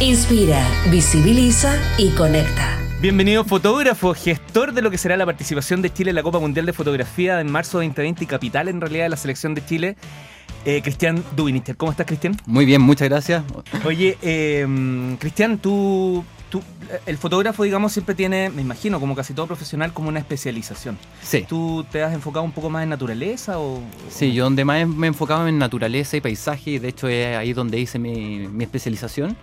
Inspira, visibiliza y conecta. Bienvenido fotógrafo, gestor de lo que será la participación de Chile en la Copa Mundial de Fotografía en marzo de 2020 y capital en realidad de la selección de Chile. Eh, Cristian Dubinister, ¿cómo estás Cristian? Muy bien, muchas gracias. Oye, eh, Cristian, tú, tú, el fotógrafo digamos siempre tiene, me imagino, como casi todo profesional, como una especialización. Sí. ¿Tú te has enfocado un poco más en naturaleza o...? Sí, yo donde más me he enfocado en naturaleza y paisaje, y de hecho es ahí donde hice mi, mi especialización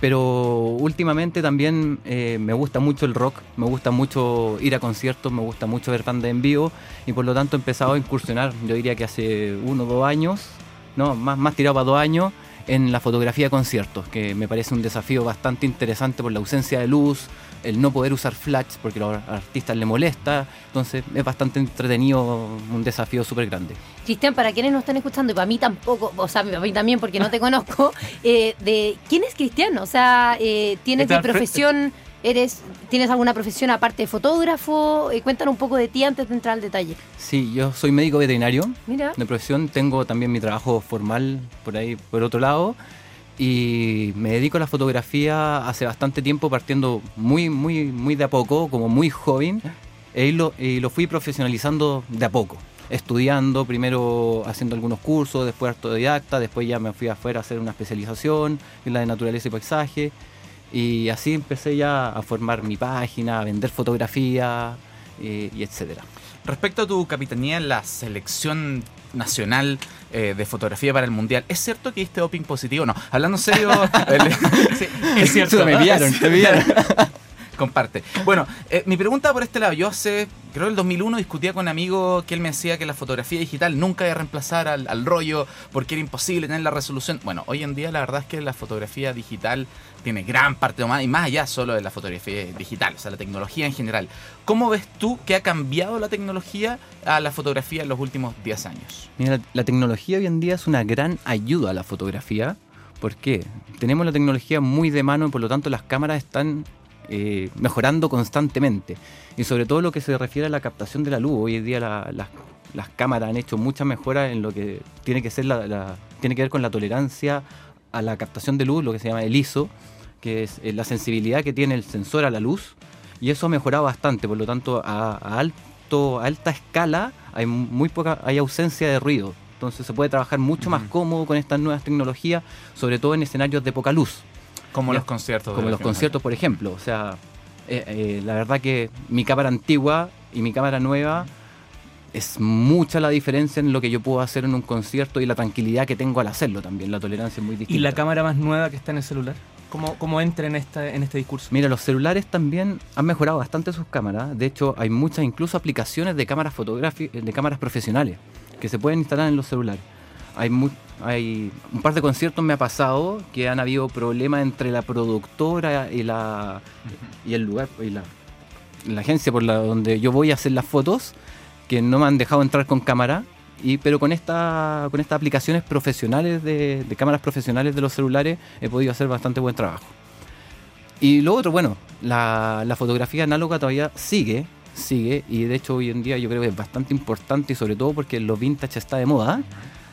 pero últimamente también eh, me gusta mucho el rock, me gusta mucho ir a conciertos, me gusta mucho ver bandas en vivo y por lo tanto he empezado a incursionar, yo diría que hace uno o dos años, no, más, más tirado para dos años, en la fotografía de conciertos, que me parece un desafío bastante interesante por la ausencia de luz, el no poder usar flash porque a los artistas les molesta, entonces es bastante entretenido, un desafío súper grande. Cristian, para quienes no están escuchando, y para mí tampoco, o sea, para mí también porque no te conozco, eh, de ¿quién es Cristian? O sea, eh, ¿tienes de profesión, eres, tienes alguna profesión aparte de fotógrafo? Eh, cuéntanos un poco de ti antes de entrar al detalle. Sí, yo soy médico veterinario Mira. de profesión, tengo también mi trabajo formal por ahí, por otro lado, y me dedico a la fotografía hace bastante tiempo, partiendo muy, muy, muy de a poco, como muy joven, y lo, y lo fui profesionalizando de a poco estudiando, primero haciendo algunos cursos, después autodidacta, después ya me fui afuera a hacer una especialización en la de naturaleza y paisaje. Y así empecé ya a formar mi página, a vender fotografía y, y etcétera. Respecto a tu capitanía en la selección nacional eh, de fotografía para el mundial, ¿es cierto que diste doping positivo? No, hablando en serio, sí, es cierto. me pillaron, me pillaron. comparte. Bueno, eh, mi pregunta por este lado, yo hace, creo el 2001 discutía con un amigo que él me decía que la fotografía digital nunca iba a reemplazar al, al, rollo porque era imposible tener la resolución. Bueno, hoy en día la verdad es que la fotografía digital tiene gran parte más y más allá solo de la fotografía digital, o sea, la tecnología en general. ¿Cómo ves tú que ha cambiado la tecnología a la fotografía en los últimos 10 años? Mira, la, la tecnología hoy en día es una gran ayuda a la fotografía. ¿Por qué? Tenemos la tecnología muy de mano y por lo tanto las cámaras están eh, mejorando constantemente. Y sobre todo lo que se refiere a la captación de la luz. Hoy en día la, la, las cámaras han hecho muchas mejoras en lo que tiene que ser la, la, tiene que ver con la tolerancia a la captación de luz, lo que se llama el ISO, que es eh, la sensibilidad que tiene el sensor a la luz. Y eso ha mejorado bastante, por lo tanto a, a alto, a alta escala hay muy poca, hay ausencia de ruido. Entonces se puede trabajar mucho más cómodo con estas nuevas tecnologías, sobre todo en escenarios de poca luz. Como ya, los conciertos. Como los conciertos, por ejemplo. O sea, eh, eh, la verdad que mi cámara antigua y mi cámara nueva es mucha la diferencia en lo que yo puedo hacer en un concierto y la tranquilidad que tengo al hacerlo también. La tolerancia es muy distinta. ¿Y la cámara más nueva que está en el celular? ¿Cómo, cómo entra en, esta, en este discurso? Mira, los celulares también han mejorado bastante sus cámaras. De hecho, hay muchas incluso aplicaciones de cámaras fotográficas, de cámaras profesionales que se pueden instalar en los celulares. Hay, muy, hay un par de conciertos me ha pasado que han habido problemas entre la productora y la y el lugar y la, la agencia por la donde yo voy a hacer las fotos que no me han dejado entrar con cámara y pero con esta con estas aplicaciones profesionales de, de cámaras profesionales de los celulares he podido hacer bastante buen trabajo. Y lo otro bueno la, la fotografía análoga todavía sigue sigue y de hecho hoy en día yo creo que es bastante importante y sobre todo porque lo vintage está de moda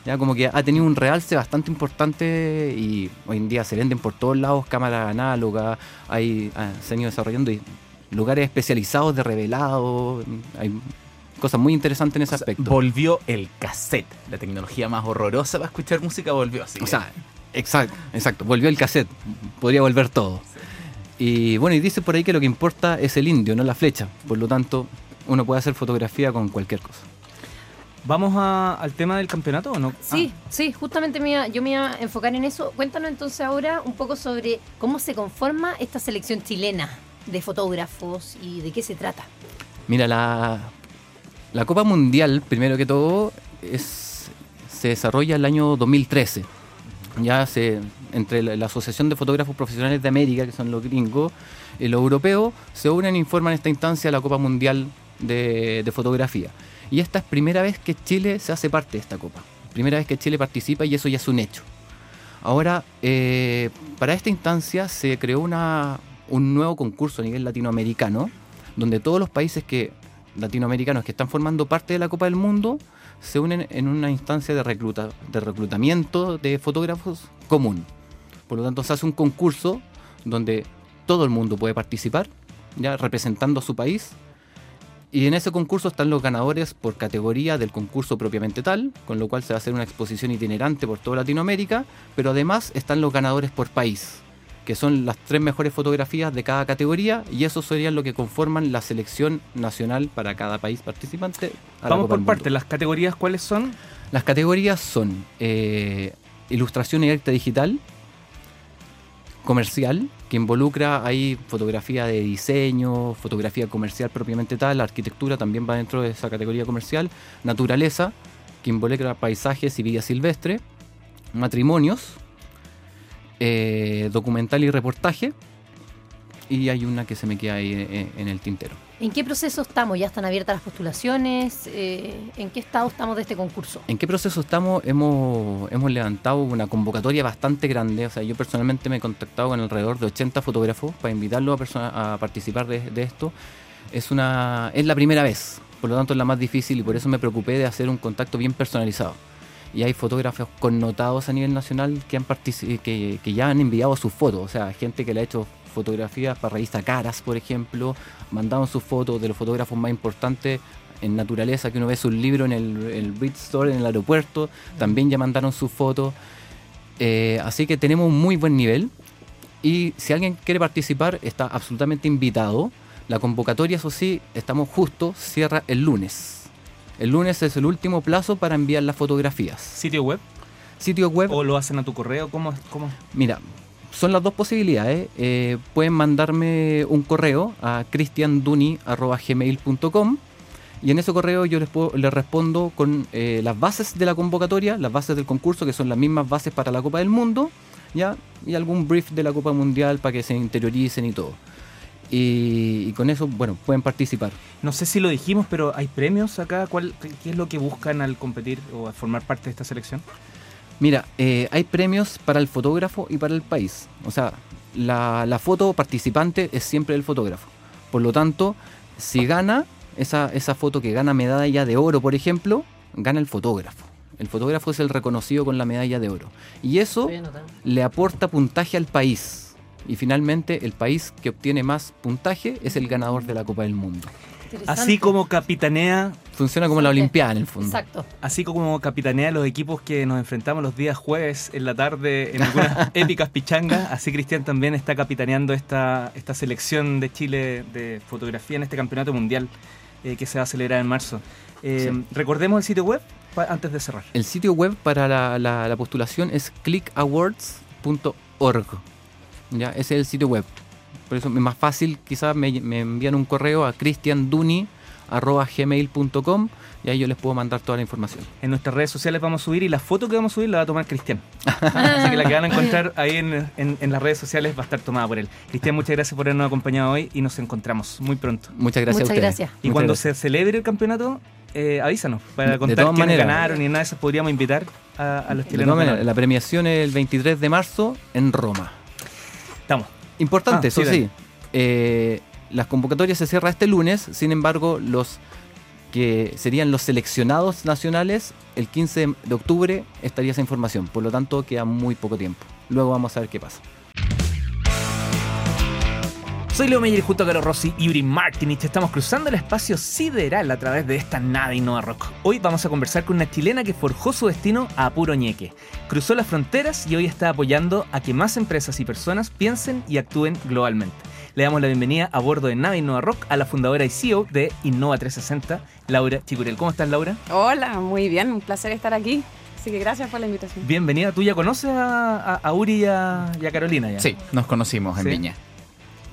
ya como que ha tenido un realce bastante importante y hoy en día se venden por todos lados cámaras análogas, hay, ah, se han ido desarrollando lugares especializados de revelado, hay cosas muy interesantes en ese o sea, aspecto. Volvió el cassette, la tecnología más horrorosa para escuchar música volvió así. O sea, exacto, exacto, volvió el cassette, podría volver todo. Y bueno, y dice por ahí que lo que importa es el indio, no la flecha, por lo tanto uno puede hacer fotografía con cualquier cosa. ¿Vamos a, al tema del campeonato o no? Sí, ah. sí, justamente me iba, yo me iba a enfocar en eso. Cuéntanos entonces ahora un poco sobre cómo se conforma esta selección chilena de fotógrafos y de qué se trata. Mira, la, la Copa Mundial, primero que todo, es, se desarrolla el año 2013. Ya se, entre la, Asociación de Fotógrafos Profesionales de América, que son los gringos, y los europeos, se unen e informan esta instancia a la Copa Mundial de, Fotografía. Y esta es primera vez que Chile se hace parte de esta Copa. Primera vez que Chile participa y eso ya es un hecho. Ahora, eh, para esta instancia se creó un nuevo concurso a nivel latinoamericano, donde todos los países que latinoamericanos que están formando parte de la Copa del Mundo se unen en una instancia de, recluta, de reclutamiento de fotógrafos común. Por lo tanto, se hace un concurso donde todo el mundo puede participar, ya representando a su país. Y en ese concurso están los ganadores por categoría del concurso propiamente tal, con lo cual se va a hacer una exposición itinerante por toda Latinoamérica, pero además están los ganadores por país que son las tres mejores fotografías de cada categoría y eso serían lo que conforman la selección nacional para cada país participante. Vamos por partes, ¿las categorías cuáles son? Las categorías son eh, ilustración y arte digital, comercial, que involucra ahí fotografía de diseño, fotografía comercial propiamente tal, la arquitectura también va dentro de esa categoría comercial, naturaleza, que involucra paisajes y vida silvestre, matrimonios, eh, documental y reportaje. Y hay una que se me queda ahí eh, en, el tintero. ¿En qué proceso estamos? ¿Ya están abiertas las postulaciones? Eh, ¿En qué estado estamos de este concurso? ¿En qué proceso estamos? Hemos, hemos levantado una convocatoria bastante grande. O sea, yo personalmente me he contactado con alrededor de 80 fotógrafos para invitarlos a, a participar de, de, esto. Es, una, es la primera vez, por lo tanto es la más difícil y por eso me preocupé de hacer un contacto bien personalizado y hay fotógrafos connotados a nivel nacional que, han que, que ya han enviado sus fotos, o sea, gente que le ha hecho fotografías para revista Caras, por ejemplo, mandaron sus fotos de los fotógrafos más importantes en naturaleza, que uno ve sus libros en el, el Store, en el aeropuerto, también ya mandaron sus fotos. Eh, así que tenemos un muy buen nivel. Y si alguien quiere participar, está absolutamente invitado. La convocatoria, eso sí, estamos justo, cierra el lunes. El lunes es el último plazo para enviar las fotografías. ¿Sitio web? Sitio web. ¿O lo hacen a tu correo? ¿Cómo? cómo? Mira, son las dos posibilidades. Eh, pueden mandarme un correo a cristianduni.gmail.com y en ese correo yo les, les respondo con eh, las bases de la convocatoria, las bases del concurso, que son las mismas bases para la Copa del Mundo, ¿ya? y algún brief de la Copa Mundial para que se interioricen y todo. Y, con eso, bueno, pueden participar. No sé si lo dijimos, pero ¿hay premios acá? ¿Cuál, ¿Qué es lo que buscan al competir o a formar parte de esta selección? Mira, eh, hay premios para el fotógrafo y para el país. O sea, la, la, foto participante es siempre el fotógrafo. Por lo tanto, si gana esa, esa foto que gana medalla de oro, por ejemplo, gana el fotógrafo. El fotógrafo es el reconocido con la medalla de oro. Y eso le aporta puntaje al país y finalmente el país que obtiene más puntaje es el ganador de la Copa del Mundo. Así como capitanea... Funciona como la Olimpiada en el fondo. Exacto. Así como capitanea los equipos que nos enfrentamos los días jueves en la tarde en algunas épicas pichangas, así Cristian también está capitaneando esta, esta selección de Chile de fotografía en este campeonato mundial eh, que se va a celebrar en marzo. Eh, recordemos el sitio web antes de cerrar. El sitio web para la, la postulación es clickawards.org. ¿ya? Ese es el sitio web. Por eso es más fácil, quizás me, envían un correo a cristianduni.gmail.com y ahí yo les puedo mandar toda la información. En nuestras redes sociales vamos a subir y la foto que vamos a subir la va a tomar Cristian. Así que la que van a encontrar ahí en, las redes sociales va a estar tomada por él. Cristian, muchas gracias por habernos acompañado hoy y nos encontramos muy pronto. Muchas gracias muchas Gracias. Y cuando se celebre el campeonato, eh, avísanos para contar quiénes ganaron y nada de eso podríamos invitar a, los chilenos. la premiación es el 23 de marzo en Roma. Estamos. Importante, ah, eso sí. Eh, las convocatorias se cierran este lunes, sin embargo, los que serían los seleccionados nacionales, el 15 de octubre estaría esa información. Por lo tanto, queda muy poco tiempo. Luego vamos a ver qué pasa. Soy Leo Meyer junto a Caro Rossi y Yuri Martinich. Estamos cruzando el espacio sideral a través de esta nave Innova Rock. Hoy vamos a conversar con una chilena que forjó su destino a puro ñeque. Cruzó las fronteras y hoy está apoyando a que más empresas y personas piensen y actúen globalmente. Le damos la bienvenida a bordo de Nave Innova Rock a la fundadora y CEO de Innova 360, Laura Chicurel. ¿Cómo estás, Laura? Hola, muy bien, un placer estar aquí. Así que gracias por la invitación. Bienvenida. ¿Tú ya conoces a, Uri y a, Carolina? Ya? Sí, nos conocimos en Viña.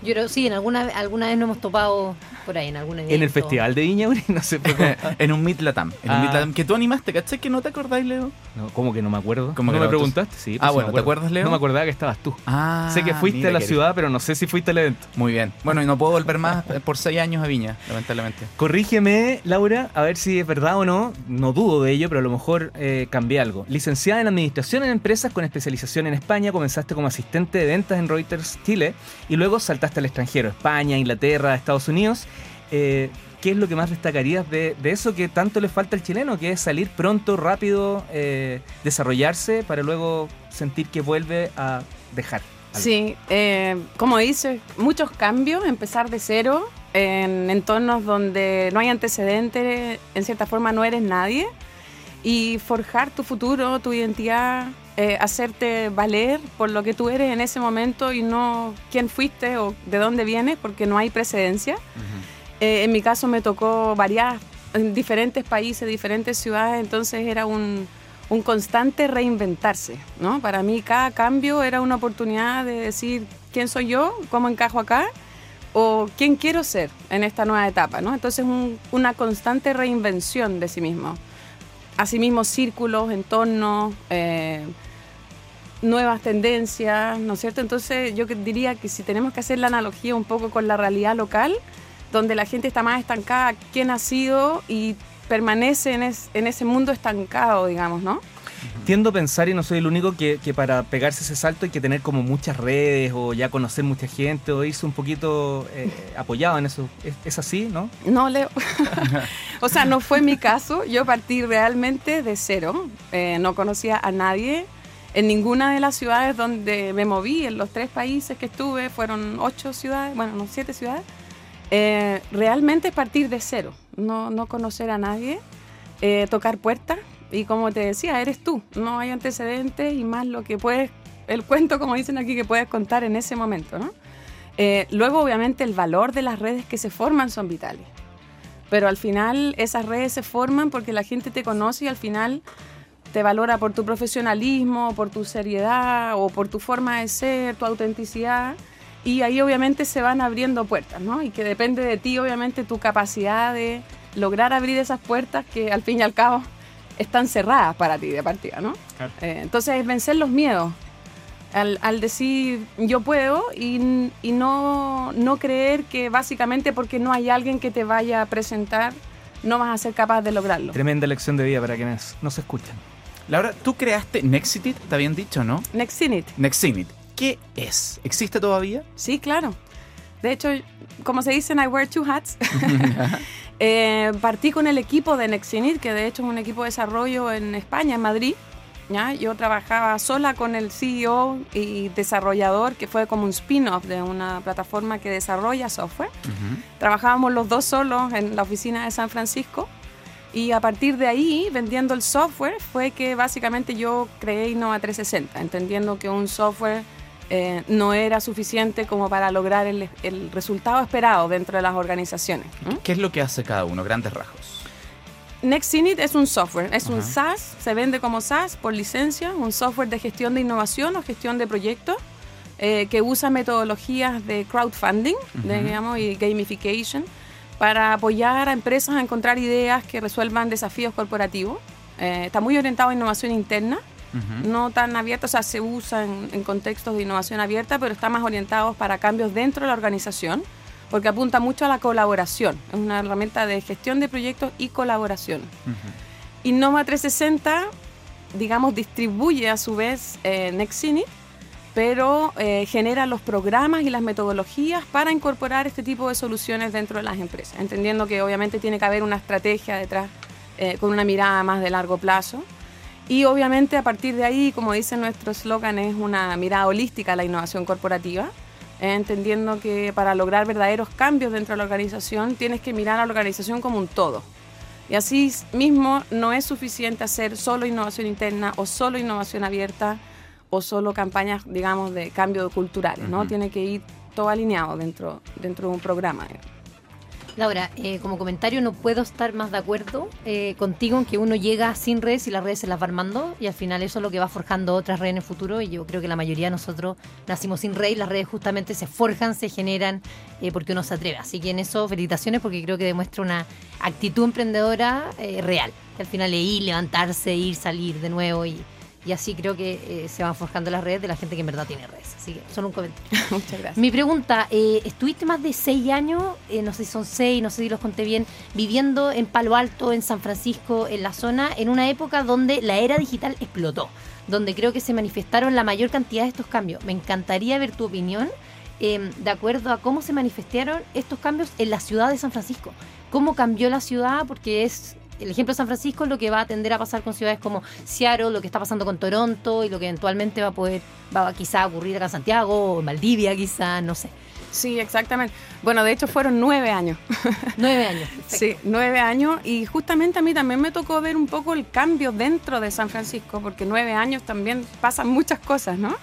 Yo creo, sí, en alguna, alguna vez nos hemos topado por ahí, en algún evento. En el Festival de Viña, no sé. en un Meet Latam. En un Ah. Meet Latam que tú animaste, ¿cachai? Que no te acordáis, Leo. No, ¿Cómo que no me acuerdo? ¿Cómo ¿No que me preguntaste? Sí. Ah, sí bueno, ¿te acuerdas, Leo? No me acordaba que estabas tú. Ah, sé que fuiste a la ciudad, pero no sé si fuiste al evento. Muy bien. Bueno, y no puedo volver más por seis años a Viña, lamentablemente. Corrígeme, Laura, a ver si es verdad o no. No dudo de ello, pero a lo mejor eh, cambié algo. Licenciada en Administración en Empresas con especialización en España, comenzaste como asistente de ventas en Reuters Chile y luego saltaste al extranjero, España, Inglaterra, Estados Unidos. Eh, ¿Qué es lo que más destacarías de, de eso que tanto le falta al chileno, que es salir pronto, rápido, eh, desarrollarse para luego sentir que vuelve a dejar? algo? Sí, eh, como dices, muchos cambios, empezar de cero en entornos donde no hay antecedentes, en cierta forma no eres nadie, y forjar tu futuro, tu identidad, eh, hacerte valer por lo que tú eres en ese momento y no quién fuiste o de dónde vienes, porque no hay precedencia. Eh, en mi caso me tocó variar en diferentes países, diferentes ciudades, entonces era un, un constante reinventarse, ¿no? Para mí cada cambio era una oportunidad de decir quién soy yo, cómo encajo acá o quién quiero ser en esta nueva etapa, ¿no? Entonces un- una constante reinvención de sí mismo. Asimismo círculos, entornos, eh, nuevas tendencias, ¿no es cierto? Entonces yo diría que si tenemos que hacer la analogía un poco con la realidad local, donde la gente está más estancada, quién ha sido y permanece en, es- en ese mundo estancado, digamos, ¿no? Tiendo a pensar, y no soy el único, que, que para pegarse ese salto hay que tener como muchas redes o ya conocer mucha gente o irse un poquito eh, apoyado en eso. ¿Es, es así, no? No, Leo. o sea, no fue mi caso. Yo partí realmente de cero. Eh, no conocía a nadie en ninguna de las ciudades donde me moví. En los tres países que estuve, fueron ocho ciudades, bueno, no, siete ciudades. Eh, realmente partir de cero. No, no conocer a nadie, eh, tocar puertas. Y como te decía, eres tú. No hay antecedentes y más lo que puedes, el cuento, como dicen aquí, que puedes contar en ese momento, ¿no? Eh, luego, obviamente, el valor de las redes que se forman son vitales. Pero al final esas redes se forman porque la gente te conoce y al final te valora por tu profesionalismo, por tu seriedad o por tu forma de ser, tu autenticidad. Y ahí obviamente se van abriendo puertas, ¿no? Y que depende de ti, obviamente, tu capacidad de lograr abrir esas puertas que al fin y al cabo están cerradas para ti de partida, ¿no? Claro. Eh, entonces es vencer los miedos. Al, al decir yo puedo y, y no, no creer que básicamente porque no hay alguien que te vaya a presentar no vas a ser capaz de lograrlo. Tremenda lección de vida para quienes no se escuchan. Laura, tú creaste Nexity, ¿está bien dicho, no? Next in it. Nexinit. ¿Qué es? ¿Existe todavía? Sí, claro. De hecho, como se dice, I wear two hats. Eh, partí con el equipo de Nexinit, que de hecho es un equipo de desarrollo en España, en Madrid. ¿ya? Yo trabajaba sola con el CEO y desarrollador, que fue como un spin-off de una plataforma que desarrolla software. Trabajábamos los dos solos en la oficina de San Francisco. Y a partir de ahí, vendiendo el software, fue que básicamente yo creé Innova 360, entendiendo que un software eh, no era suficiente como para lograr el, el resultado esperado dentro de las organizaciones. ¿no? ¿Qué es lo que hace cada uno? Grandes rasgos. Nextinit es un software, es un. SaaS, se vende como SaaS por licencia, un software de gestión de innovación o gestión de proyectos eh, que usa metodologías de crowdfunding de, Ujú. digamos, y gamification para apoyar a empresas a encontrar ideas que resuelvan desafíos corporativos. Eh, está muy orientado a innovación interna, Ujú. no tan abierto, o sea, se usa en, en contextos de innovación abierta, pero está más orientado para cambios dentro de la organización, porque apunta mucho a la colaboración. Es una herramienta de gestión de proyectos y colaboración. Ujú. Innova 360, digamos, distribuye a su vez eh, pero eh, genera los programas y las metodologías para incorporar este tipo de soluciones dentro de las empresas, entendiendo que obviamente tiene que haber una estrategia detrás eh, con una mirada más de largo plazo. Y obviamente a partir de ahí, como dice nuestro eslogan, es una mirada holística a la innovación corporativa, eh, entendiendo que para lograr verdaderos cambios dentro de la organización tienes que mirar a la organización como un todo. Y así mismo no es suficiente hacer solo innovación interna o solo innovación abierta o solo campañas, digamos, de cambio culturales, ¿no? Tiene que ir todo alineado dentro, dentro de un programa. Laura, eh, como comentario no puedo estar más de acuerdo eh, contigo en que uno llega sin redes y las redes se las va armando y al final eso es lo que va forjando otras redes en el futuro y yo creo que la mayoría de nosotros nacimos sin redes y las redes justamente se forjan, se generan eh, porque uno se atreve. Así que en eso felicitaciones porque creo que demuestra una actitud emprendedora real, que al final es ir, levantarse, ir, salir de nuevo y, y así creo que eh, se van forjando las redes de la gente que en verdad tiene redes. Así que solo un comentario. Muchas gracias. Mi pregunta, eh, estuviste más de seis años, eh, no sé si son seis, no sé si los conté bien, viviendo en Palo Alto, en San Francisco, en la zona, en una época donde la era digital explotó, donde creo que se manifestaron la mayor cantidad de estos cambios. Me encantaría ver tu opinión em, de acuerdo a cómo se manifestaron estos cambios en la ciudad de San Francisco. ¿Cómo cambió la ciudad? Porque es el ejemplo de San Francisco es lo que va a tender a pasar con ciudades como Seattle, lo que está pasando con Toronto y lo que eventualmente va a poder, va quizá ocurrir acá en Santiago o Maldivia quizá, no sé. Sí, exactamente. Bueno, de hecho fueron nueve años. Nueve años. Sí, nueve años. Y justamente a mí también me tocó ver un poco el cambio dentro de San Francisco, porque nueve años también pasan muchas cosas, ¿no?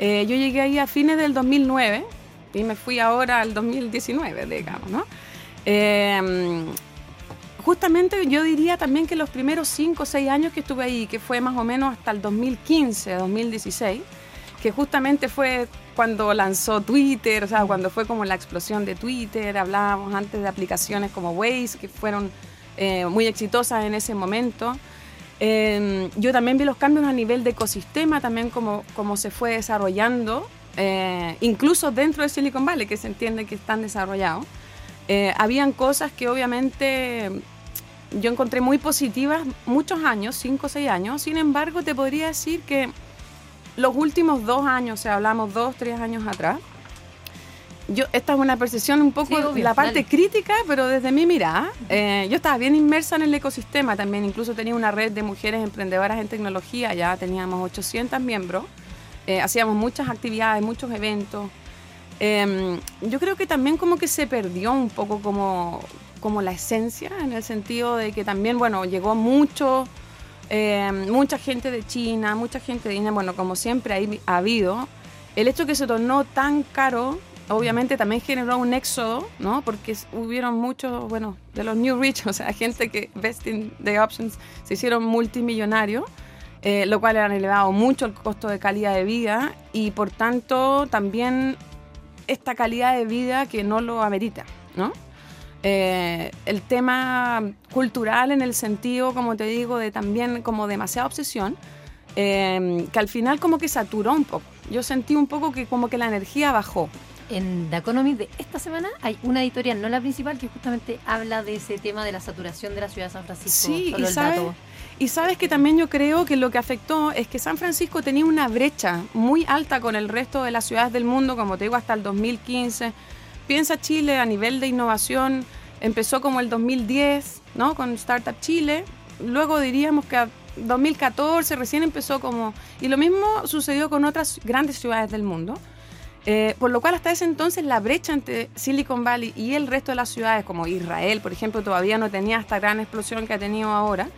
Eh, yo llegué ahí a fines del 2009 y me fui ahora al 2019, digamos, ¿no? Eh, justamente yo diría también que los primeros 5 o 6 años que estuve ahí, que fue más o menos hasta el 2015, 2016, que justamente fue cuando lanzó Twitter, o sea, cuando fue como la explosión de Twitter, hablábamos antes de aplicaciones como Waze, que fueron eh, muy exitosas en ese momento. Em, yo también vi los cambios a nivel de ecosistema, también como, como se fue desarrollando, eh, incluso dentro de Silicon Valley, que se entiende que están desarrollados. Eh, habían cosas que obviamente yo encontré muy positivas muchos años, cinco o seis años. Sin embargo, te podría decir que los últimos dos años, o sea, hablamos dos, tres años atrás, yo, esta es una percepción un poco de la parte crítica, pero desde mi mirada, eh, yo estaba bien inmersa en el ecosistema también, incluso tenía una red de mujeres emprendedoras en tecnología, ya teníamos 800 miembros, eh, hacíamos muchas actividades, muchos eventos. Em, yo creo que también como que se perdió un poco como, como la esencia, en el sentido de que también, bueno, llegó mucho, eh, mucha gente de China, mucha gente de India, bueno, como siempre ha habido. El hecho que se tornó tan caro, obviamente también generó un éxodo, ¿no? Porque hubieron muchos, bueno, de los New Rich, o sea, gente que vesting the options se hicieron multimillonarios. Eh, lo cual han elevado mucho el costo de calidad de vida y por tanto también esta calidad de vida que no lo amerita, ¿no? Eh, el tema cultural en el sentido, como te digo, de también como demasiada obsesión, eh, que al final como que saturó un poco. Yo sentí un poco que como que la energía bajó. En The Economist de esta semana hay una editorial, no la principal, que justamente habla de ese tema de la saturación de la ciudad de San Francisco. Sí, y sabes, y sabes que también yo creo que lo que afectó es que San Francisco tenía una brecha muy alta con el resto de las ciudades del mundo, como te digo, hasta el 2015 Piensa Chile a nivel de innovación, empezó como el 2010, ¿no? Con Startup Chile. Luego diríamos que a 2014 recién empezó como... Y lo mismo sucedió con otras grandes ciudades del mundo. Eh, por lo cual hasta ese entonces la brecha entre Silicon Valley y el resto de las ciudades, como Israel, por ejemplo, todavía no tenía esta gran explosión que ha tenido ahora.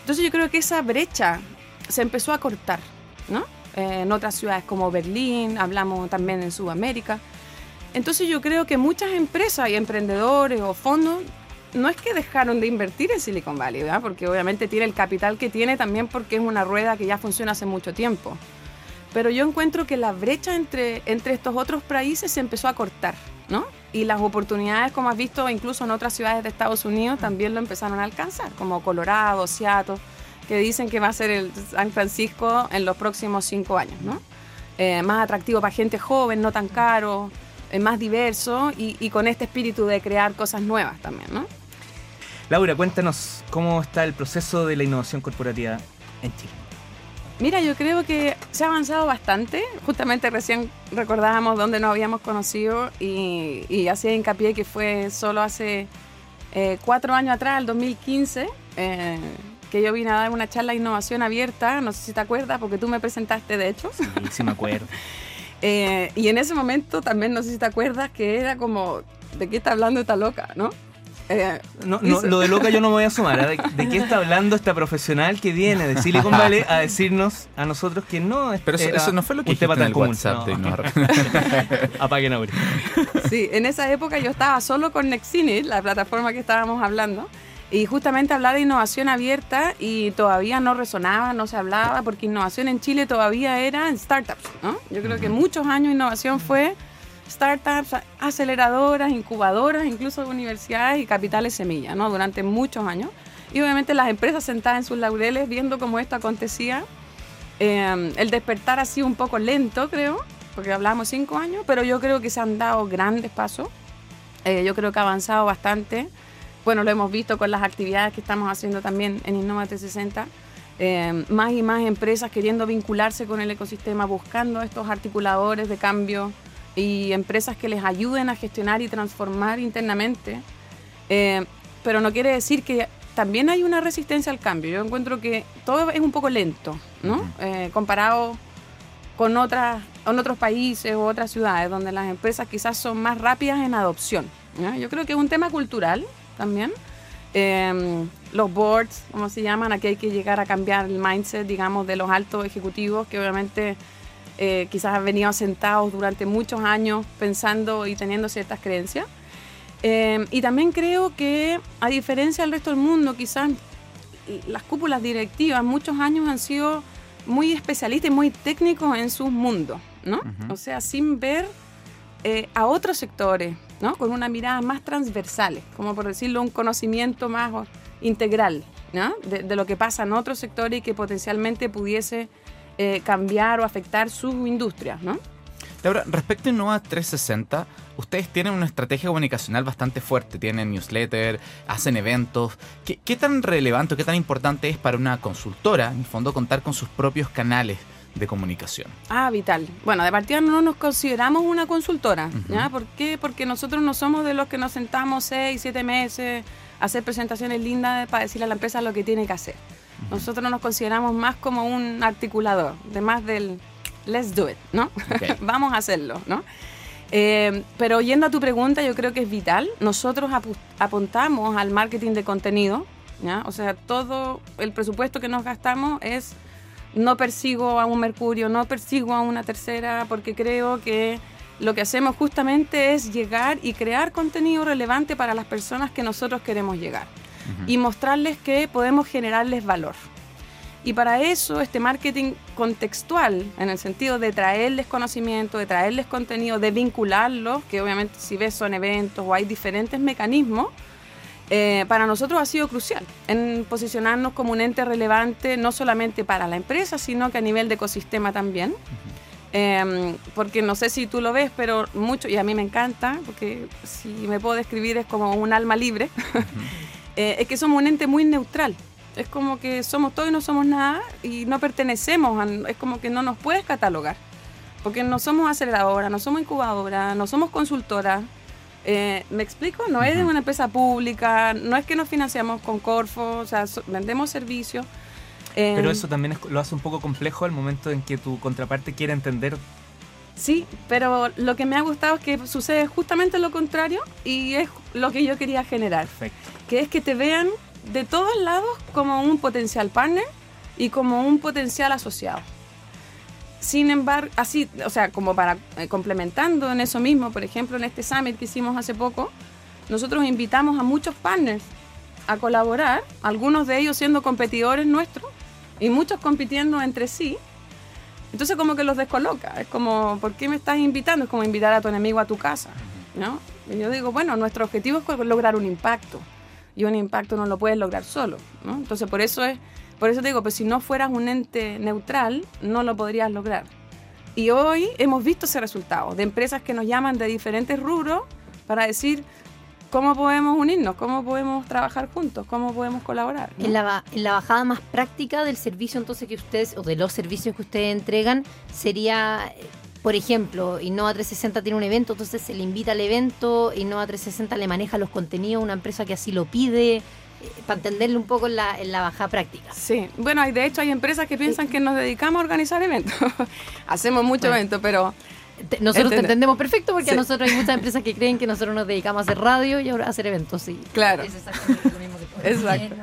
Entonces yo creo que esa brecha se empezó a cortar, ¿no? Eh, en otras ciudades como Berlín, hablamos también en Sudamérica. Entonces yo creo que muchas empresas y emprendedores o fondos no es que dejaron de invertir en Silicon Valley, ¿verdad? porque obviamente tiene el capital que tiene también porque es una rueda que ya funciona hace mucho tiempo. Pero yo encuentro que la brecha entre, entre estos otros países se empezó a cortar, ¿no? Y las oportunidades, como has visto, incluso en otras ciudades de Estados Unidos, también lo empezaron a alcanzar, como Colorado, Seattle, que dicen que va a ser el San Francisco en los próximos cinco años, ¿no? Eh, más atractivo para gente joven, no tan caro, más diverso y, con este espíritu de crear cosas nuevas también, ¿no? Laura, cuéntanos cómo está el proceso de la innovación corporativa en Chile. Mira, yo creo que se ha avanzado bastante. Justamente recién recordábamos dónde nos habíamos conocido y, y hacía hincapié que fue solo hace eh, cuatro años atrás, el 2015, eh, que yo vine a dar una charla de innovación abierta. No sé si te acuerdas, porque tú me presentaste, de hecho. Sí, sí me acuerdo. y en ese momento también, no sé si te acuerdas, que era como, ¿de qué está hablando esta loca, no? Eh, no, lo de loca yo no me voy a sumar. ¿eh? ¿De, qué está hablando esta profesional que viene de Silicon Valley a decirnos a nosotros que no es Pero eso, no fue lo que usted en el WhatsApp no. Apaguen ahora. Sí, en esa época yo estaba solo con Nexinit, la plataforma que estábamos hablando. Y justamente hablaba de innovación abierta y todavía no resonaba, no se hablaba, porque innovación en Chile todavía era en startups, ¿no? Yo creo que muchos años innovación fue startups, aceleradoras, incubadoras, incluso universidades y capitales semillas, ¿no? Durante muchos años. Y obviamente las empresas sentadas en sus laureles viendo cómo esto acontecía. Eh, el despertar ha sido un poco lento, creo, porque hablamos cinco años, pero yo creo que se han dado grandes pasos. Eh, yo creo que ha avanzado bastante. Bueno, lo hemos visto con las actividades que estamos haciendo también en Innova 360. Eh, más y más empresas queriendo vincularse con el ecosistema, buscando estos articuladores de cambio y empresas que les ayuden a gestionar y transformar internamente. Eh, pero no quiere decir que también hay una resistencia al cambio. Yo encuentro que todo es un poco lento, ¿no? Eh, comparado con otras, con otros países u otras ciudades donde las empresas quizás son más rápidas en adopción. Yo creo que es un tema cultural también. Eh, los boards, como se llaman, aquí hay que llegar a cambiar el mindset, digamos, de los altos ejecutivos que obviamente eh, quizás han venido sentados durante muchos años pensando y teniendo ciertas creencias. Eh, y también creo que, a diferencia del resto del mundo, quizás las cúpulas directivas muchos años han sido muy especialistas y muy técnicos en sus mundos, ¿no? O sea, sin ver eh, a otros sectores, Con una mirada más transversal, como por decirlo, un conocimiento más integral. De, lo que pasa en otros sectores y que potencialmente pudiese eh, cambiar o afectar su industria, ¿no? Ahora, respecto a Innova 360, ustedes tienen una estrategia comunicacional bastante fuerte, tienen newsletter, hacen eventos. ¿Qué, tan relevante, qué tan importante es para una consultora, en el fondo, contar con sus propios canales de comunicación? Ah, vital. Bueno, de partida no nos consideramos una consultora, ¿ya? ¿Por qué? Porque nosotros no somos de los que nos sentamos seis, siete meses a hacer presentaciones lindas para decirle a la empresa lo que tiene que hacer. Nosotros nos consideramos más como un articulador, de más del let's do it, ¿no? Vamos a hacerlo, ¿no? Eh, pero yendo a tu pregunta, yo creo que es vital. Nosotros apuntamos al marketing de contenido, ¿ya? O sea, todo el presupuesto que nos gastamos es no persigo a un Mercurio, no persigo a una tercera, porque creo que lo que hacemos justamente es llegar y crear contenido relevante para las personas que nosotros queremos llegar y mostrarles que podemos generarles valor. Y para eso este marketing contextual, en el sentido de traerles conocimiento, de traerles contenido, de vincularlos, que obviamente si ves son eventos o hay diferentes mecanismos, eh, para nosotros ha sido crucial en posicionarnos como un ente relevante, no solamente para la empresa, sino que a nivel de ecosistema también. Em, porque no sé si tú lo ves, pero mucho, y a mí me encanta, porque si me puedo describir es como un alma libre. Eh, es que somos un ente muy neutral. Es como que somos todo y no somos nada y no pertenecemos, es como que no nos puedes catalogar. Porque no somos aceleradora, no somos incubadora, no somos consultora. Eh, ¿Me explico? No es una empresa pública, no es que nos financiamos con Corfo, o sea, vendemos servicios. Pero em, eso también lo hace un poco complejo al momento en que tu contraparte quiere entender Sí, pero lo que me ha gustado es que sucede justamente lo contrario y es lo que yo quería generar. Perfecto. Que es que te vean de todos lados como un potencial partner y como un potencial asociado. Sin embargo, así, o sea, como para eh, complementando en eso mismo, por ejemplo, en este summit que hicimos hace poco, nosotros invitamos a muchos partners a colaborar, algunos de ellos siendo competidores nuestros y muchos compitiendo entre sí entonces como que los descoloca, es como, ¿por qué me estás invitando? Es como invitar a tu enemigo a tu casa, ¿no? Y yo digo, bueno, nuestro objetivo es lograr un impacto, y un impacto no lo puedes lograr solo. Entonces por eso es, por eso te digo, pues si no fueras un ente neutral, no lo podrías lograr. Y hoy hemos visto ese resultado, de empresas que nos llaman de diferentes rubros para decir, ¿Cómo podemos unirnos? ¿Cómo podemos trabajar juntos? ¿Cómo podemos colaborar? En, la, en la bajada más práctica del servicio entonces que ustedes, o de los servicios que ustedes entregan, sería, por ejemplo, Innova 360 tiene un evento, entonces se le invita al evento, Innova 360 le maneja los contenidos, una empresa que así lo pide, eh, para entenderle un poco en la, en la bajada práctica. Sí, bueno, de hecho hay empresas que piensan que nos dedicamos a organizar eventos. Hacemos muchos eventos, pero nosotros te entendemos perfecto porque a nosotros hay muchas empresas que creen que nosotros nos dedicamos a hacer radio y ahora a hacer eventos. Sí. Claro. Es exactamente lo mismo que Exacto.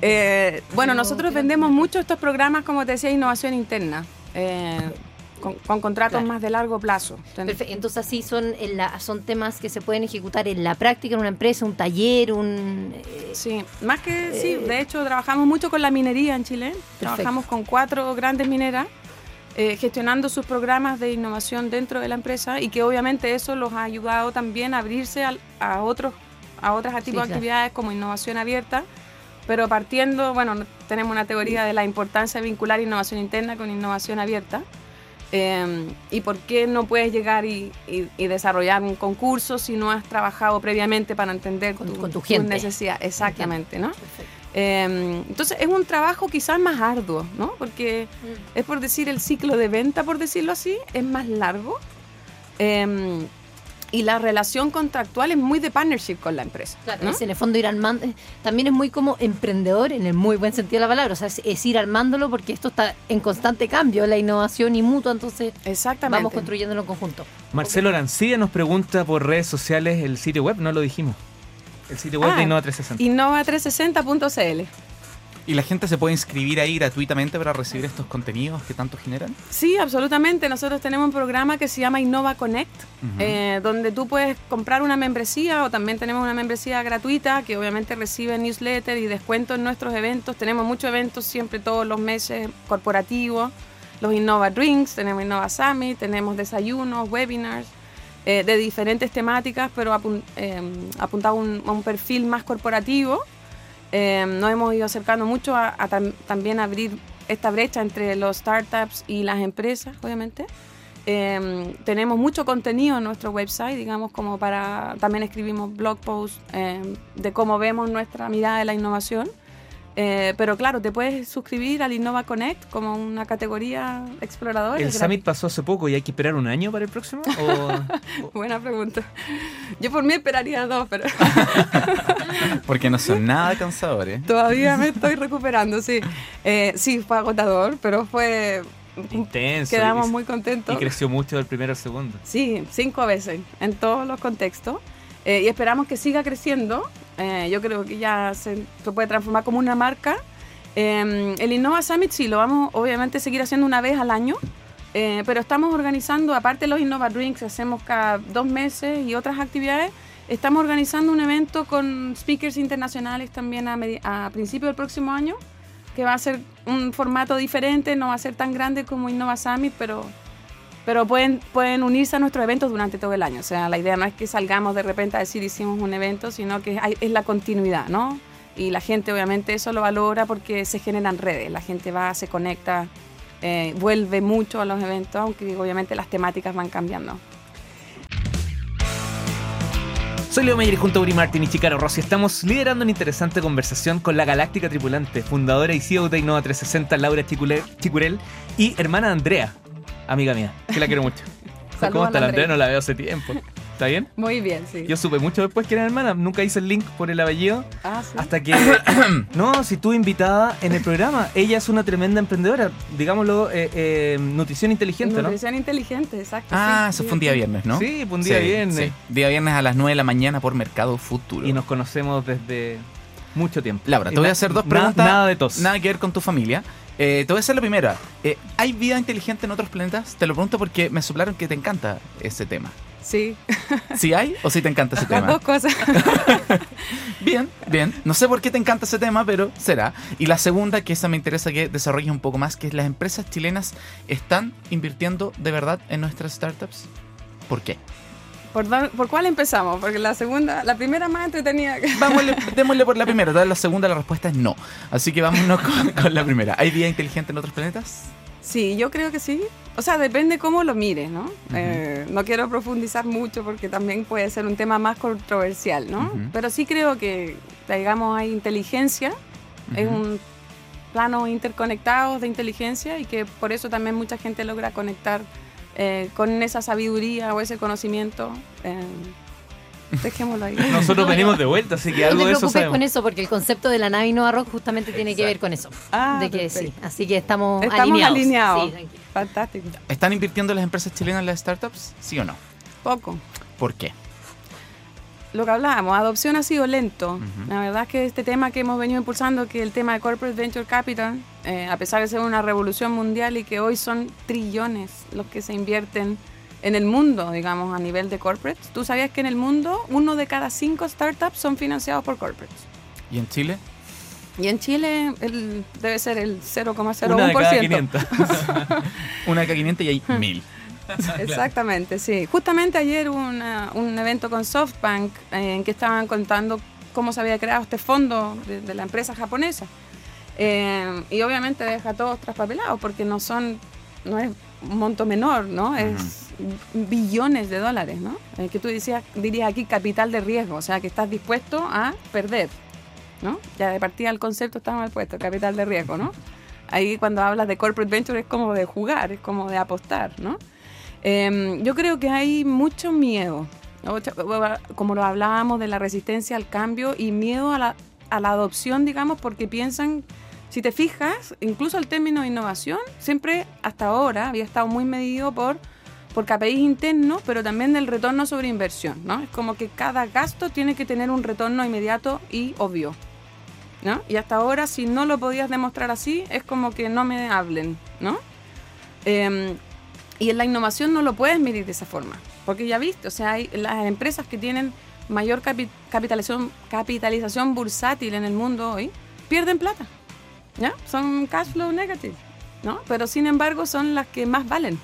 Eh, bueno, nosotros vendemos mucho estos programas, como te decía, innovación interna. Eh, con, contratos más de largo plazo. Perfecto. Entonces así son son temas que se pueden ejecutar en la práctica en una empresa, un taller, un eh, sí, más que sí. De hecho trabajamos mucho con la minería en Chile. Trabajamos con cuatro grandes mineras. gestionando sus programas de innovación dentro de la empresa y que obviamente eso los ha ayudado también a abrirse a, otros a otras de actividades como innovación abierta pero partiendo, bueno, tenemos una teoría de la importancia de vincular innovación interna con innovación abierta. Em, y por qué no puedes llegar y, desarrollar un concurso si no has trabajado previamente para entender con tu, gente. necesidad. Exactamente, ¿no? Em, entonces es un trabajo quizás más arduo, ¿no? Porque mm. es por decir el ciclo de venta, por decirlo así, es más largo. Em, y la relación contractual es muy de partnership con la empresa. Claro, en el fondo ir armando, también es muy como emprendedor en el muy buen sentido de la palabra, o sea, es, ir armándolo porque esto está en constante cambio, la innovación y mutua, entonces Exactamente. vamos construyéndolo en conjunto. Marcelo Arancilla nos pregunta por redes sociales el sitio web, no lo dijimos. El sitio web de ah, Innova360. Innova360.cl. ¿Y la gente se puede inscribir ahí gratuitamente para recibir estos contenidos que tanto generan? Sí, absolutamente. Nosotros tenemos un programa que se llama Innova Connect, eh, donde tú puedes comprar una membresía o también tenemos una membresía gratuita que obviamente recibe newsletter y descuento en nuestros eventos. Tenemos muchos eventos siempre todos los meses corporativos, los Innova Drinks, tenemos Innova Summit, tenemos desayunos, webinars. Eh, de diferentes temáticas, pero eh, apuntado a un perfil más corporativo Em, nos hemos ido acercando mucho a, también abrir esta brecha entre los startups y las empresas, obviamente. Em, tenemos mucho contenido en nuestro website, digamos, como para, también escribimos blog posts em, de cómo vemos nuestra mirada de la innovación. Eh, pero claro, te puedes suscribir al Innova Connect como una categoría exploradora. ¿El Summit pasó hace poco y hay que esperar un año para el próximo? Buena pregunta. Yo por mí esperaría dos, pero... Porque no son nada cansadores. Todavía me estoy recuperando, sí. Eh, sí, fue agotador, pero fue... Intenso. Quedamos muy contentos. Y creció mucho del primero al segundo. Sí, cinco veces, en todos los contextos. Eh, y esperamos que siga creciendo. Eh, yo creo que ya se, puede transformar como una marca. Em, el Innova Summit sí, lo vamos obviamente a seguir haciendo una vez al año, eh, pero estamos organizando, aparte de los Innova Drinks, hacemos cada dos meses y otras actividades, estamos organizando un evento con speakers internacionales también a, a principios del próximo año, que va a ser un formato diferente, no va a ser tan grande como Innova Summit, pero pero pueden, pueden unirse a nuestros eventos durante todo el año. O sea, la idea no es que salgamos de repente a decir hicimos un evento, sino que es la continuidad, ¿no? Y la gente obviamente eso lo valora porque se generan redes, la gente va, se conecta, eh, vuelve mucho a los eventos, aunque obviamente las temáticas van cambiando. Soy Leo Meyer y junto a Uri Martin y Chicaro Rossi estamos liderando una interesante conversación con la galáctica tripulante, fundadora y CEO de Innova 360, Laura Chicurel, y hermana Andrea, amiga mía, que la quiero mucho. ¿Cómo está la Andrea? No la veo hace tiempo. ¿Está bien? Muy bien, sí. Yo supe mucho después que era hermana, nunca hice el link por el apellido. Ah, ¿sí? Hasta que. no, si estuve invitada en el programa. Ella es una tremenda emprendedora, digámoslo, eh, eh, nutrición inteligente, ¿no? Nutrición inteligente, exacto. Ah, eso fue un día viernes, ¿no? Sí, fue un día viernes. Día viernes a las 9 de la mañana por Mercado Futuro. Y nos conocemos desde mucho tiempo. Laura, te voy a hacer dos preguntas. Nada, de tos. Nada que ver con tu familia. Eh, te voy a hacer la primera. Eh, ¿Hay vida inteligente en otros planetas? Te lo pregunto porque me soplaron que te encanta ese tema. Sí. ¿Sí hay o sí te encanta ese tema? Dos cosas. bien, bien. No sé por qué te encanta ese tema, pero será. Y la segunda, que esa me interesa que desarrolles un poco más, que es las empresas chilenas están invirtiendo de verdad en nuestras startups. ¿Por qué? ¿Por, cuál empezamos? Porque la segunda, la primera más entretenida. Vámonos, démosle por la primera. La segunda la respuesta es no. Así que vámonos con, la primera. ¿Hay vida inteligente en otros planetas? Sí, yo creo que sí. O sea, depende cómo lo mires, ¿no? Eh, no quiero profundizar mucho porque también puede ser un tema más controversial, ¿no? Pero sí creo que, digamos, hay inteligencia, es un plano interconectado de inteligencia y que por eso también mucha gente logra conectar eh, con esa sabiduría o ese conocimiento. Eh, dejémoslo ahí. Nosotros venimos de vuelta, así que algo de eso con eso, porque el concepto de la nave Innova Rock justamente tiene que ver con eso. Ah, de que sí, así que estamos, estamos alineados. Fantástico. ¿Están invirtiendo las empresas chilenas en las startups? ¿Sí o no? Poco. ¿Por qué? Lo que hablábamos, adopción ha sido lento. La verdad es que este tema que hemos venido impulsando, que el tema de Corporate Venture Capital, eh, a pesar de ser una revolución mundial y que hoy son trillones los que se invierten en el mundo, digamos, a nivel de corporates, ¿tú sabías que en el mundo uno de cada cinco startups son financiados por corporates? ¿Y en Chile? Y en Chile el- debe ser el Una de cada 0,01%. 500. Una de cada 500 y hay mil. Exactamente, sí. Justamente ayer hubo una- un evento con SoftBank eh, en que estaban contando cómo se había creado este fondo de, de la empresa japonesa. Eh, y obviamente deja a todos traspapelados porque no son, no es un monto menor, ¿no? Es billones de dólares, ¿no? Eh, que tú decías, dirías aquí capital de riesgo, o sea que estás dispuesto a perder, ¿no? Ya de partida el concepto está mal puesto, capital de riesgo, ¿no? Ahí cuando hablas de corporate venture es como de jugar, es como de apostar, ¿no? Eh, yo creo que hay mucho miedo, ¿no? como lo hablábamos de la resistencia al cambio y miedo a la, a la adopción, digamos, porque piensan, si te fijas, incluso el término innovación, siempre hasta ahora había estado muy medido por, por KPIs internos, pero también del retorno sobre inversión, ¿no? Es como que cada gasto tiene que tener un retorno inmediato y obvio, ¿no? Y hasta ahora, si no lo podías demostrar así, es como que no me hablen, ¿no? Em, y en la innovación no lo puedes medir de esa forma, porque ya viste, o sea, hay las empresas que tienen mayor capi- capitalización, capitalización bursátil en el mundo hoy, pierden plata, ¿ya? Son cash flow negative, ¿no? Pero sin embargo son las que más valen.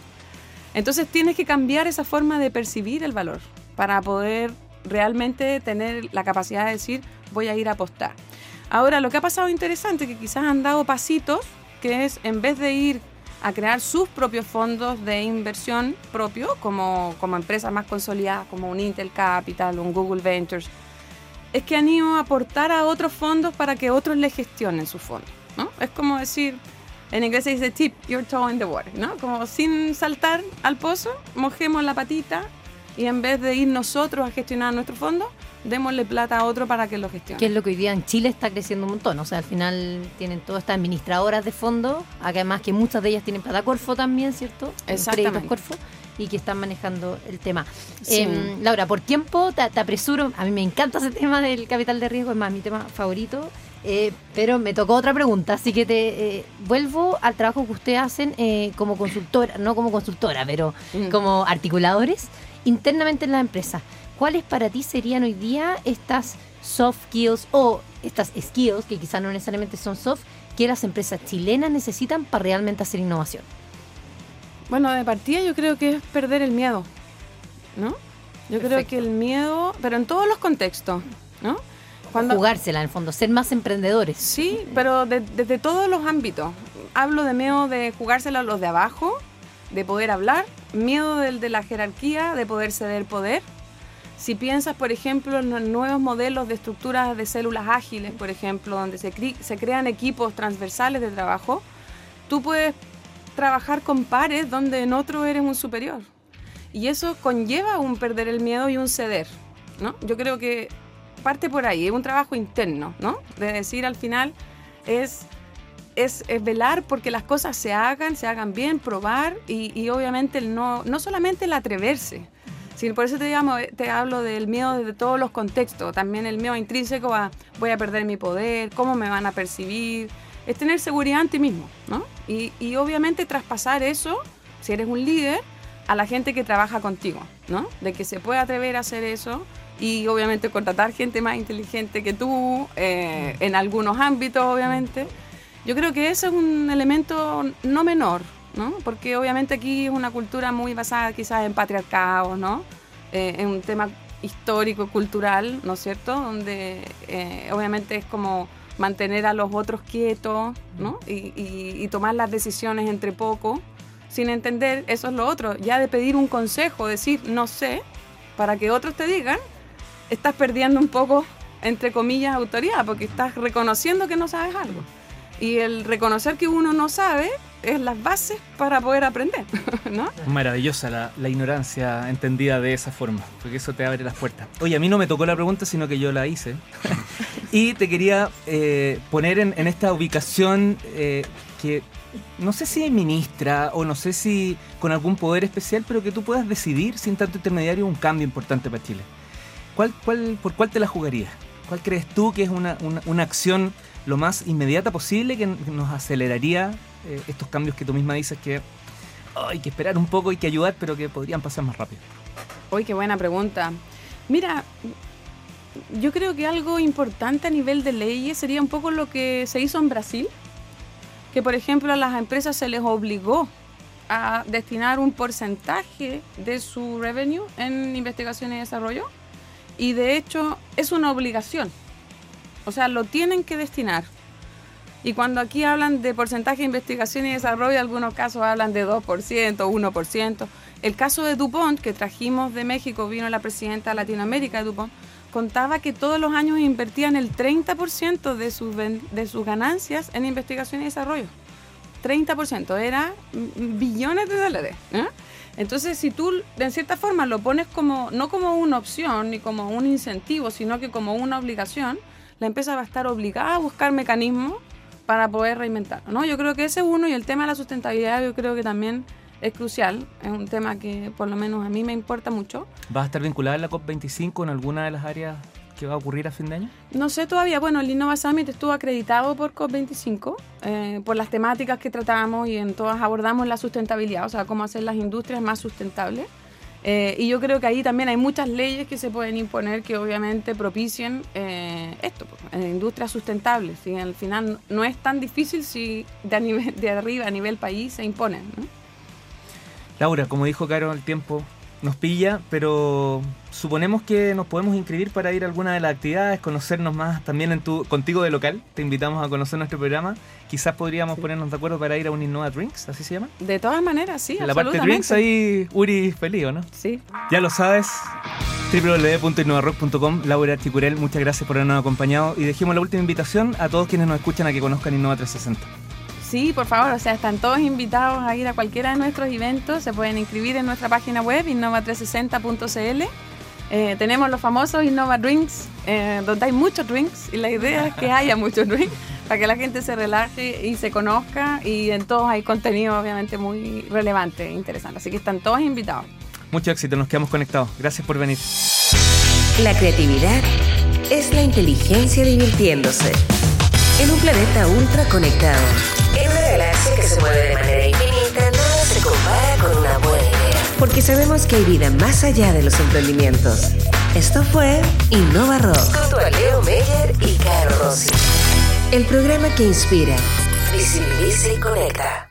Entonces tienes que cambiar esa forma de percibir el valor para poder realmente tener la capacidad de decir voy a ir a apostar. Ahora, lo que ha pasado interesante, que quizás han dado pasitos, que es en vez de ir a crear sus propios fondos de inversión propio, como, como empresas más consolidadas, como un Intel Capital, un Google Ventures, es que han ido a aportar a otros fondos para que otros le gestionen sus fondos. ¿no? Es como decir, en inglés se dice tip your toe in the water, ¿no? Como sin saltar al pozo, mojemos la patita y en vez de ir nosotros a gestionar nuestro fondo, démosle plata a otro para que lo gestione. Que es lo que hoy día en Chile está creciendo un montón. O sea, al final tienen todas estas administradoras de fondos, además que muchas de ellas tienen plata Corfo también, ¿cierto? Exactamente. Corfo, y que están manejando el tema. Sí. Em, Laura, por tiempo te, te apresuro. A mí me encanta ese tema del capital de riesgo, es más, mi tema favorito. Eh, pero me tocó otra pregunta, así que te eh, vuelvo al trabajo que ustedes hacen eh, como consultora, no como consultora, pero Mm. como articuladores internamente en la empresa. ¿Cuáles para ti serían hoy día estas soft skills o estas skills, que quizás no necesariamente son soft, que las empresas chilenas necesitan para realmente hacer innovación? Bueno, de partida yo creo que es perder el miedo, ¿no? Yo creo que el miedo, pero en todos los contextos, ¿no? Jugársela, en el fondo, ser más emprendedores. Sí, pero de- desde todos los ámbitos. Hablo de miedo de jugársela a los de abajo, de poder hablar, miedo del de la jerarquía, de poder ceder poder. Si piensas, por ejemplo, en nuevos modelos de estructuras de células ágiles, por ejemplo, donde se, se crean equipos transversales de trabajo, tú puedes trabajar con pares donde en otro eres un superior. Y eso conlleva un perder el miedo y un ceder, ¿no? Yo creo que parte por ahí, es un trabajo interno, ¿no? De decir al final es, es, es velar porque las cosas se hagan, se hagan bien, probar y, y obviamente el no, no solamente el atreverse, sino por eso te, llamo, te hablo del miedo desde todos los contextos, también el miedo intrínseco a voy a perder mi poder, cómo me van a percibir, es tener seguridad en ti mismo, ¿no? Y, y obviamente traspasar eso, si eres un líder, a la gente que trabaja contigo, ¿no? De que se puede atrever a hacer eso y obviamente contratar gente más inteligente que tú, eh, en algunos ámbitos, obviamente. Yo creo que ese es un elemento no menor, ¿no? Porque obviamente aquí es una cultura muy basada quizás en patriarcados, ¿no? Eh, en un tema histórico, cultural, ¿no es cierto? Donde eh, obviamente es como mantener a los otros quietos, ¿no? Y, y- y tomar las decisiones entre pocos, sin entender, eso es lo otro, ya de pedir un consejo, decir no sé, para que otros te digan, estás perdiendo un poco, entre comillas, autoridad, porque estás reconociendo que no sabes algo. Y el reconocer que uno no sabe es las bases para poder aprender, ¿no? Maravillosa la, la ignorancia entendida de esa forma, porque eso te abre las puertas. Oye, a mí no me tocó la pregunta, sino que yo la hice. y te quería eh, poner en, en esta ubicación eh, que no sé si ministra o no sé si con algún poder especial, pero que tú puedas decidir sin tanto intermediario un cambio importante para Chile. ¿Cuál, cuál, ¿Por cuál te la jugarías? ¿Cuál crees tú que es una, una, acción lo más inmediata posible que nos aceleraría eh, estos cambios que tú misma dices que hay que esperar un poco, hay que ayudar, pero que podrían pasar más rápido? Uy, qué buena pregunta. Mira, yo creo que algo importante a nivel de leyes sería un poco lo que se hizo en Brasil, que por ejemplo a las empresas se les obligó a destinar un porcentaje de su revenue en investigación y desarrollo y de hecho es una obligación, o sea, lo tienen que destinar. Y cuando aquí hablan de porcentaje de investigación y desarrollo, algunos casos hablan de 2%, 1%. El caso de DuPont, que trajimos de México, vino la presidenta de Latinoamérica de DuPont, contaba que todos los años invertían el 30% de sus, de sus ganancias en investigación y desarrollo. 30%, era billones de dólares. ¿eh? Entonces, si tú de cierta forma lo pones como, no como una opción ni como un incentivo, sino que como una obligación, la empresa va a estar obligada a buscar mecanismos para poder reinventar. ¿no? Yo creo que ese es uno y el tema de la sustentabilidad yo creo que también es crucial, es un tema que por lo menos a mí me importa mucho. ¿Vas a estar vinculada en la COP25 en alguna de las áreas que va a ocurrir a fin de año? No sé todavía. Bueno, el Innova Summit estuvo acreditado por COP25 eh, por las temáticas que tratamos y en todas abordamos la sustentabilidad, o sea, cómo hacer las industrias más sustentables. Eh, y yo creo que ahí también hay muchas leyes que se pueden imponer que obviamente propicien eh, esto, pues, industrias sustentables. Y al final no es tan difícil si de, nivel, de arriba a nivel país se imponen. Laura, como dijo Caro, el tiempo nos pilla, pero suponemos que nos podemos inscribir para ir a alguna de las actividades, conocernos más también en tu, contigo de local. Te invitamos a conocer nuestro programa. Quizás podríamos ponernos de acuerdo para ir a un Innova Drinks, ¿así se llama? De todas maneras, sí. En la parte de Drinks ahí Uri feliz, ¿no? Sí. Ya lo sabes www.innovarock.com Laura Chicurel, muchas gracias por habernos acompañado y dejemos la última invitación a todos quienes nos escuchan a que conozcan Innova 360. Sí, por favor, o sea, están todos invitados a ir a cualquiera de nuestros eventos, se pueden inscribir en nuestra página web innova360.cl. Eh, tenemos los famosos Innova Drinks, eh, donde hay muchos drinks y la idea es que haya muchos drinks para que la gente se relaje y se conozca y en todos hay contenido obviamente muy relevante e interesante. Así que están todos invitados. Mucho éxito, nos quedamos conectados. Gracias por venir. La creatividad es la inteligencia divirtiéndose en un planeta ultra conectado. Galaxia que se mueve de manera infinita, nada se compara con una buena idea. Porque sabemos que hay vida más allá de los emprendimientos. Esto fue Innova Rock. Con tu Leo Meyer y Caro Rossi. El programa que inspira, visibiliza y conecta.